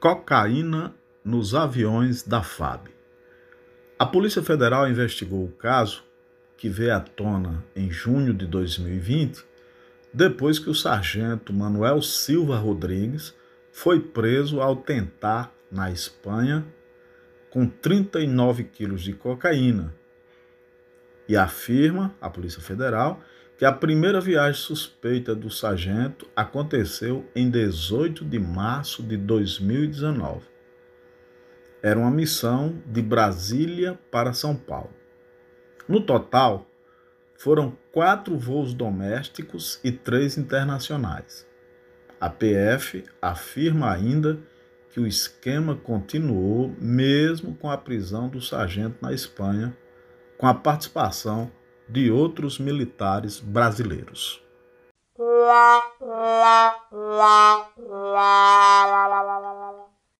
Cocaína nos aviões da FAB. A Polícia Federal investigou o caso, que veio à tona em junho de 2020, depois que o sargento Manuel Silva Rodrigues foi preso ao tentar, na Espanha, com 39 quilos de cocaína. E afirma, a Polícia Federal, que a primeira viagem suspeita do sargento aconteceu em 18 de março de 2019. Era uma missão de Brasília para São Paulo. No total, foram quatro voos domésticos e três internacionais. A PF afirma ainda que o esquema continuou mesmo com a prisão do sargento na Espanha, com a participação de outros militares brasileiros. Lá, lá, lá,